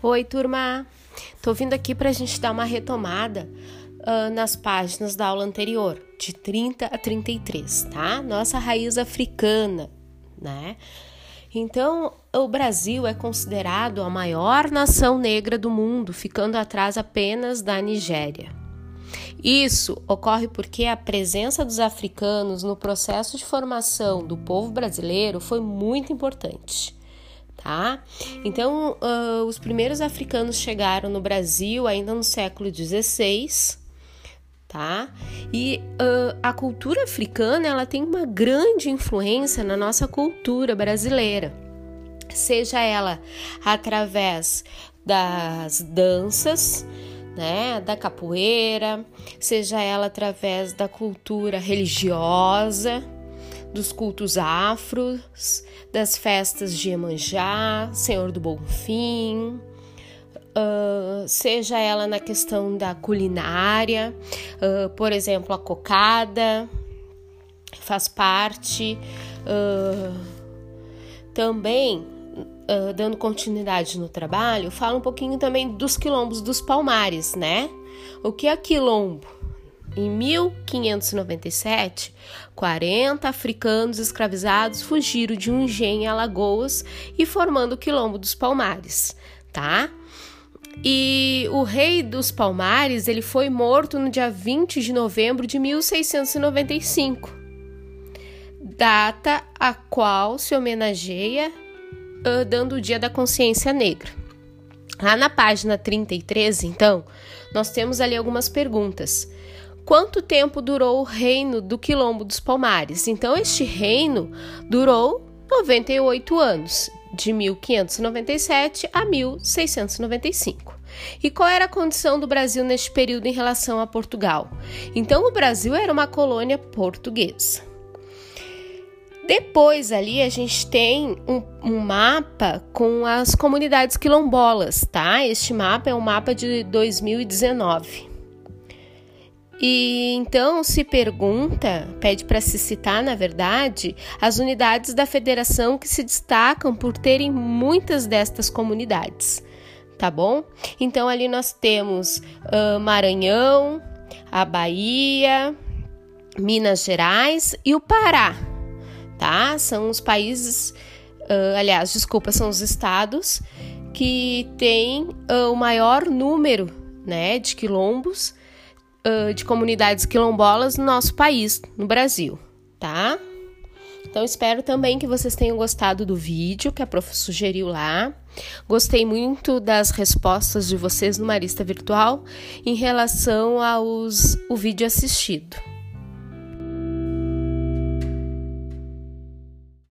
Oi, turma! Tô vindo aqui para a gente dar uma retomada uh, nas páginas da aula anterior, de 30 a 33, tá? Nossa raiz africana, né? Então, o Brasil é considerado a maior nação negra do mundo, ficando atrás apenas da Nigéria. Isso ocorre porque a presença dos africanos no processo de formação do povo brasileiro foi muito importante tá? Então, uh, os primeiros africanos chegaram no Brasil ainda no século XVI, tá? E uh, a cultura africana ela tem uma grande influência na nossa cultura brasileira, seja ela através das danças, né, da capoeira, seja ela através da cultura religiosa, dos cultos afros, das festas de Iemanjá, Senhor do Bonfim, uh, seja ela na questão da culinária, uh, por exemplo, a cocada faz parte. Uh, também, dando continuidade no trabalho, fala um pouquinho também dos quilombos dos palmares, né? O que é quilombo? Em 1597, 40 africanos escravizados fugiram de um engenho em Alagoas e formando o Quilombo dos Palmares, tá? E o rei dos Palmares, ele foi morto no dia 20 de novembro de 1695, data a qual se homenageia uh, dando o Dia da Consciência Negra. Lá na página 33, então, nós temos ali algumas perguntas quanto tempo durou o reino do Quilombo dos Palmares. Então, este reino durou 98 anos, de 1597 a 1695. E qual era a condição do Brasil neste período em relação a Portugal? Então, o Brasil era uma colônia portuguesa. Depois ali a gente tem um, um, mapa com as comunidades quilombolas, tá? Este mapa é um mapa de 2019. E então se pergunta, pede para se citar, na verdade, as unidades da federação que se destacam por terem muitas destas comunidades, tá bom? Então ali nós temos uh, Maranhão, a Bahia, Minas Gerais e o Pará, tá? São os países, uh, aliás, desculpa, são os estados que têm uh, o maior número, né, de quilombos de comunidades quilombolas no nosso país, no Brasil, tá? Então espero também que vocês tenham gostado do vídeo que a prof sugeriu lá. Gostei muito das respostas de vocês no Marista Virtual em relação aos o vídeo assistido.